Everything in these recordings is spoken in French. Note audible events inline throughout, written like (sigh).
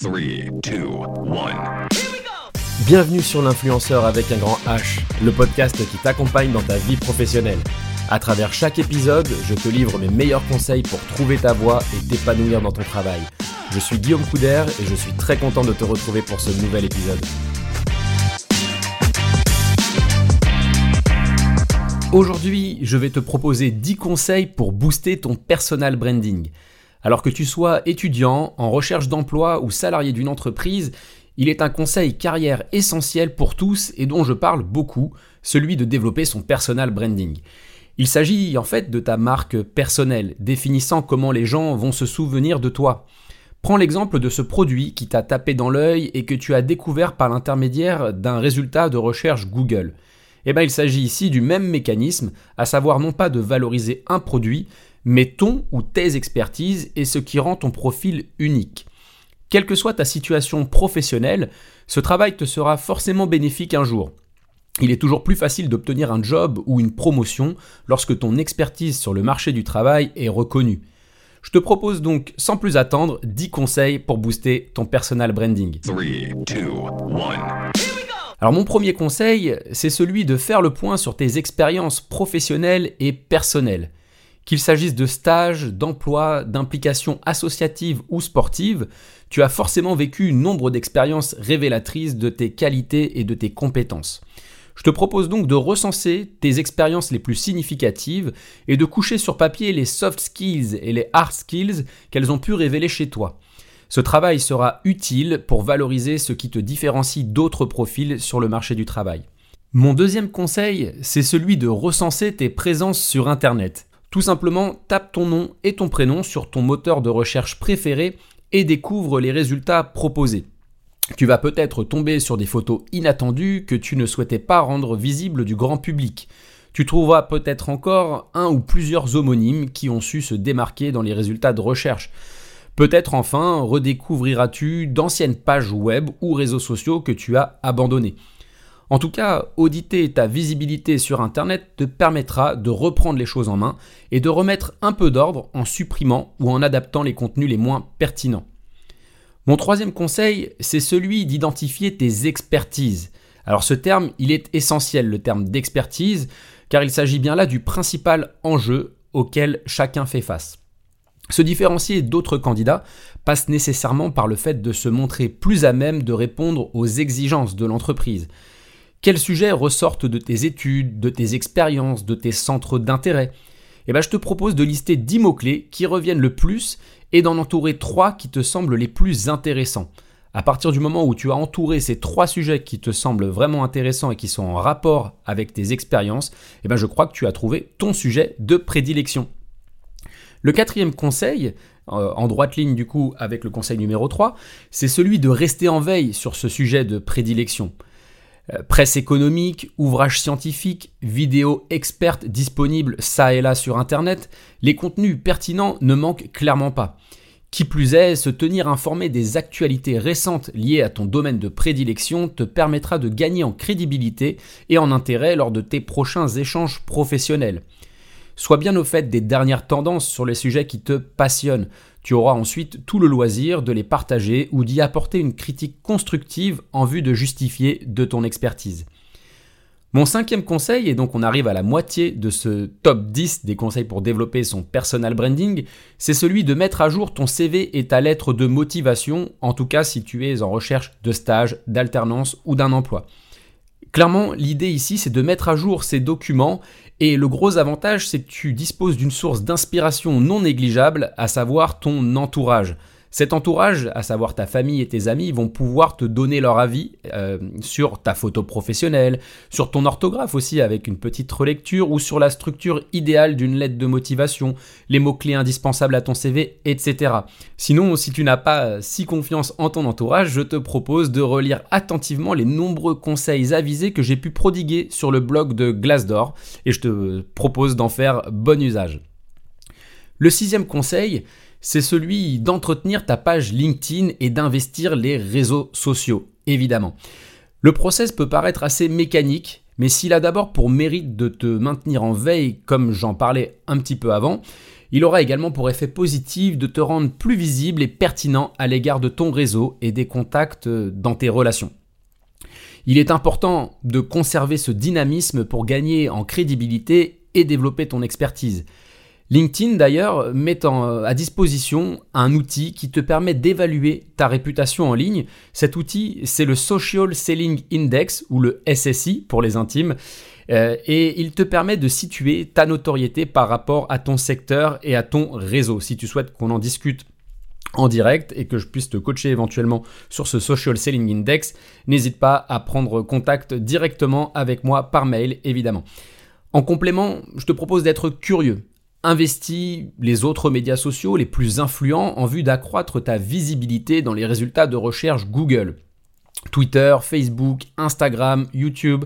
3, 2, 1. Bienvenue sur l'influenceur avec un grand H, le podcast qui t'accompagne dans ta vie professionnelle. À travers chaque épisode, je te livre mes meilleurs conseils pour trouver ta voie et t'épanouir dans ton travail. Je suis Guillaume Couder et je suis très content de te retrouver pour ce nouvel épisode. Aujourd'hui, je vais te proposer 10 conseils pour booster ton personal branding. Alors que tu sois étudiant, en recherche d'emploi ou salarié d'une entreprise, il est un conseil carrière essentiel pour tous et dont je parle beaucoup, celui de développer son personal branding. Il s'agit en fait de ta marque personnelle, définissant comment les gens vont se souvenir de toi. Prends l'exemple de ce produit qui t'a tapé dans l'œil et que tu as découvert par l'intermédiaire d'un résultat de recherche Google. Eh bien, il s'agit ici du même mécanisme, à savoir non pas de valoriser un produit, mais ton ou tes expertises et ce qui rend ton profil unique. Quelle que soit ta situation professionnelle, ce travail te sera forcément bénéfique un jour. Il est toujours plus facile d'obtenir un job ou une promotion lorsque ton expertise sur le marché du travail est reconnue. Je te propose donc sans plus attendre 10 conseils pour booster ton personal branding. 3, 2, 1. Alors mon premier conseil, c'est celui de faire le point sur tes expériences professionnelles et personnelles. Qu'il s'agisse de stages, d'emplois, d'implications associatives ou sportives, tu as forcément vécu nombre d'expériences révélatrices de tes qualités et de tes compétences. Je te propose donc de recenser tes expériences les plus significatives et de coucher sur papier les soft skills et les hard skills qu'elles ont pu révéler chez toi. Ce travail sera utile pour valoriser ce qui te différencie d'autres profils sur le marché du travail. Mon deuxième conseil, c'est celui de recenser tes présences sur Internet. Tout simplement, tape ton nom et ton prénom sur ton moteur de recherche préféré et découvre les résultats proposés. Tu vas peut-être tomber sur des photos inattendues que tu ne souhaitais pas rendre visibles du grand public. Tu trouveras peut-être encore un ou plusieurs homonymes qui ont su se démarquer dans les résultats de recherche. Peut-être enfin redécouvriras-tu d'anciennes pages web ou réseaux sociaux que tu as abandonnés. En tout cas, auditer ta visibilité sur Internet te permettra de reprendre les choses en main et de remettre un peu d'ordre en supprimant ou en adaptant les contenus les moins pertinents. Mon troisième conseil, c'est celui d'identifier tes expertises. Alors ce terme, il est essentiel, le terme d'expertise, car il s'agit bien là du principal enjeu auquel chacun fait face. Se différencier d'autres candidats passe nécessairement par le fait de se montrer plus à même de répondre aux exigences de l'entreprise. Quels sujets ressortent de tes études, de tes expériences, de tes centres d'intérêt? Eh bien, je te propose de lister 10 mots-clés qui reviennent le plus et d'en entourer 3 qui te semblent les plus intéressants. À partir du moment où tu as entouré ces trois sujets qui te semblent vraiment intéressants et qui sont en rapport avec tes expériences, eh bien je crois que tu as trouvé ton sujet de prédilection. Le quatrième conseil, euh, en droite ligne du coup avec le conseil numéro 3, c'est celui de rester en veille sur ce sujet de prédilection. Euh, presse économique, ouvrages scientifiques, vidéos expertes disponibles ça et là sur Internet, les contenus pertinents ne manquent clairement pas. Qui plus est, se tenir informé des actualités récentes liées à ton domaine de prédilection te permettra de gagner en crédibilité et en intérêt lors de tes prochains échanges professionnels. Sois bien au fait des dernières tendances sur les sujets qui te passionnent. Tu auras ensuite tout le loisir de les partager ou d'y apporter une critique constructive en vue de justifier de ton expertise. Mon cinquième conseil, et donc on arrive à la moitié de ce top 10 des conseils pour développer son personal branding, c'est celui de mettre à jour ton CV et ta lettre de motivation, en tout cas si tu es en recherche de stage, d'alternance ou d'un emploi. Clairement, l'idée ici, c'est de mettre à jour ces documents et le gros avantage, c'est que tu disposes d'une source d'inspiration non négligeable, à savoir ton entourage. Cet entourage, à savoir ta famille et tes amis, vont pouvoir te donner leur avis euh, sur ta photo professionnelle, sur ton orthographe aussi avec une petite relecture ou sur la structure idéale d'une lettre de motivation, les mots-clés indispensables à ton CV, etc. Sinon, si tu n'as pas euh, si confiance en ton entourage, je te propose de relire attentivement les nombreux conseils avisés que j'ai pu prodiguer sur le blog de Glassdoor et je te propose d'en faire bon usage. Le sixième conseil, c'est celui d'entretenir ta page LinkedIn et d'investir les réseaux sociaux, évidemment. Le process peut paraître assez mécanique, mais s'il a d'abord pour mérite de te maintenir en veille, comme j'en parlais un petit peu avant, Il aura également pour effet positif de te rendre plus visible et pertinent à l'égard de ton réseau et des contacts dans tes relations. Il est important de conserver ce dynamisme pour gagner en crédibilité et développer ton expertise. LinkedIn d'ailleurs met à disposition un outil qui te permet d'évaluer ta réputation en ligne. Cet outil, c'est le Social Selling Index ou le SSI pour les intimes. Euh, et il te permet de situer ta notoriété par rapport à ton secteur et à ton réseau. Si tu souhaites qu'on en discute en direct et que je puisse te coacher éventuellement sur ce Social Selling Index, n'hésite pas à prendre contact directement avec moi par mail évidemment. En complément, je te propose d'être curieux. Investis les autres médias sociaux les plus influents en vue d'accroître ta visibilité dans les résultats de recherche Google. Twitter, Facebook, Instagram, YouTube,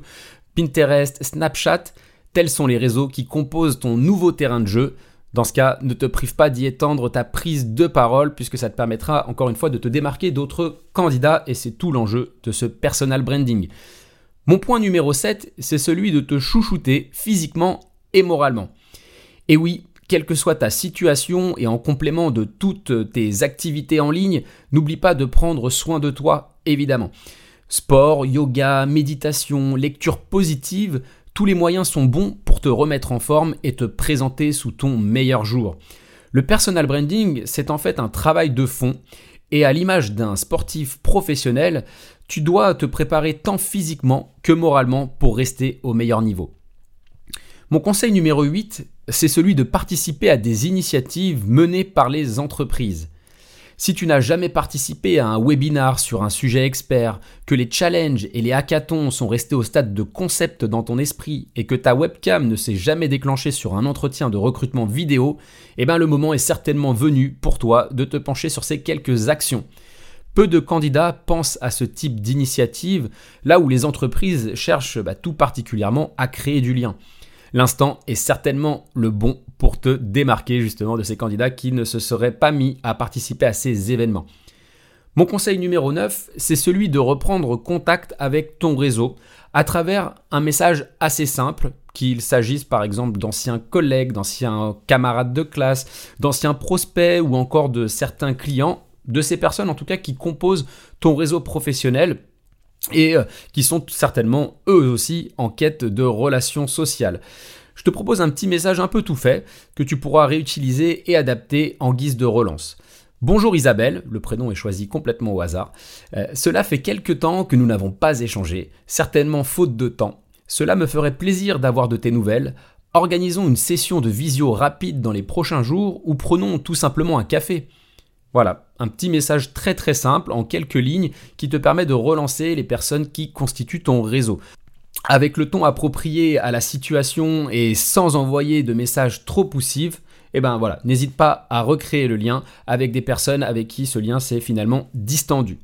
Pinterest, Snapchat, tels sont les réseaux qui composent ton nouveau terrain de jeu. Dans ce cas, ne te prive pas d'y étendre ta prise de parole puisque ça te permettra encore une fois de te démarquer d'autres candidats et c'est tout l'enjeu de ce personal branding. Mon point numéro 7, c'est celui de te chouchouter physiquement et moralement. Et oui, quelle que soit ta situation et en complément de toutes tes activités en ligne, n'oublie pas de prendre soin de toi, évidemment. Sport, yoga, méditation, lecture positive, tous les moyens sont bons pour te remettre en forme et te présenter sous ton meilleur jour. Le personal branding, c'est en fait un travail de fond et à l'image d'un sportif professionnel, tu dois te préparer tant physiquement que moralement pour rester au meilleur niveau. Mon conseil numéro 8, c'est celui de participer à des initiatives menées par les entreprises. Si tu n'as jamais participé à un webinar sur un sujet expert, que les challenges et les hackathons sont restés au stade de concept dans ton esprit et que ta webcam ne s'est jamais déclenchée sur un entretien de recrutement vidéo, eh bien le moment est certainement venu pour toi de te pencher sur ces quelques actions. Peu de candidats pensent à ce type d'initiative, là où les entreprises cherchent bah, tout particulièrement à créer du lien. L'instant est certainement le bon pour te démarquer justement de ces candidats qui ne se seraient pas mis à participer à ces événements. Mon conseil numéro 9, c'est celui de reprendre contact avec ton réseau à travers un message assez simple, qu'il s'agisse par exemple d'anciens collègues, d'anciens camarades de classe, d'anciens prospects ou encore de certains clients, de ces personnes en tout cas qui composent ton réseau professionnel et euh, qui sont certainement eux aussi en quête de relations sociales. Je te propose un petit message un peu tout fait que tu pourras réutiliser et adapter en guise de relance. Bonjour Isabelle, le prénom est choisi complètement au hasard. Euh, cela fait quelque temps que nous n'avons pas échangé, certainement faute de temps. Cela me ferait plaisir d'avoir de tes nouvelles. Organisons une session de visio rapide dans les prochains jours ou prenons tout simplement un café. Voilà, un petit message très très simple en quelques lignes qui te permet de relancer les personnes qui constituent ton réseau. Avec le ton approprié à la situation et sans envoyer de messages trop poussifs, eh ben voilà, n'hésite pas à recréer le lien avec des personnes avec qui ce lien s'est finalement distendu.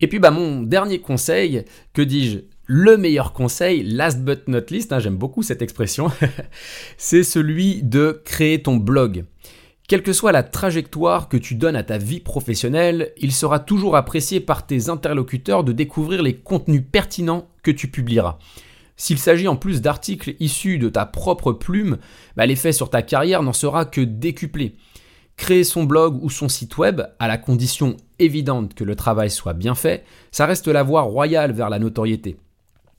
Et puis bah mon dernier conseil, que dis-je le meilleur conseil, last but not least, hein, j'aime beaucoup cette expression, (laughs) c'est celui de créer ton blog. Quelle que soit la trajectoire que tu donnes à ta vie professionnelle, il sera toujours apprécié par tes interlocuteurs de découvrir les contenus pertinents que tu publieras. S'il s'agit en plus d'articles issus de ta propre plume, bah, l'effet sur ta carrière n'en sera que décuplé. Créer son blog ou son site web, à la condition évidente que le travail soit bien fait, ça reste la voie royale vers la notoriété.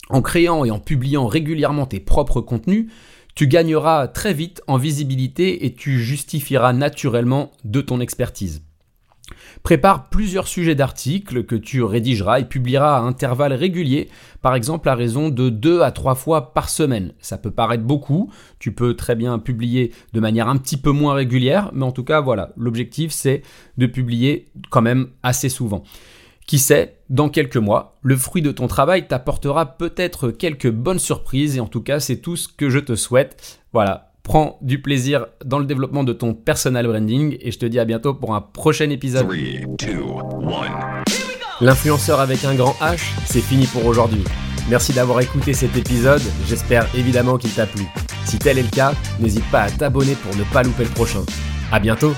En créant et en publiant régulièrement tes propres contenus, tu gagneras très vite en visibilité et tu justifieras naturellement de ton expertise. Prépare plusieurs sujets d'articles que tu rédigeras et publieras à intervalles réguliers, par exemple à raison de 2 à 3 fois par semaine. Ça peut paraître beaucoup, tu peux très bien publier de manière un petit peu moins régulière, mais en tout cas voilà, l'objectif c'est de publier quand même assez souvent. Qui sait, dans quelques mois, le fruit de ton travail t'apportera peut-être quelques bonnes surprises et en tout cas c'est tout ce que je te souhaite. Voilà, prends du plaisir dans le développement de ton personal branding et je te dis à bientôt pour un prochain épisode. L'influenceur avec un grand H, c'est fini pour aujourd'hui. Merci d'avoir écouté cet épisode, j'espère évidemment qu'il t'a plu. Si tel est le cas, n'hésite pas à t'abonner pour ne pas louper le prochain. A bientôt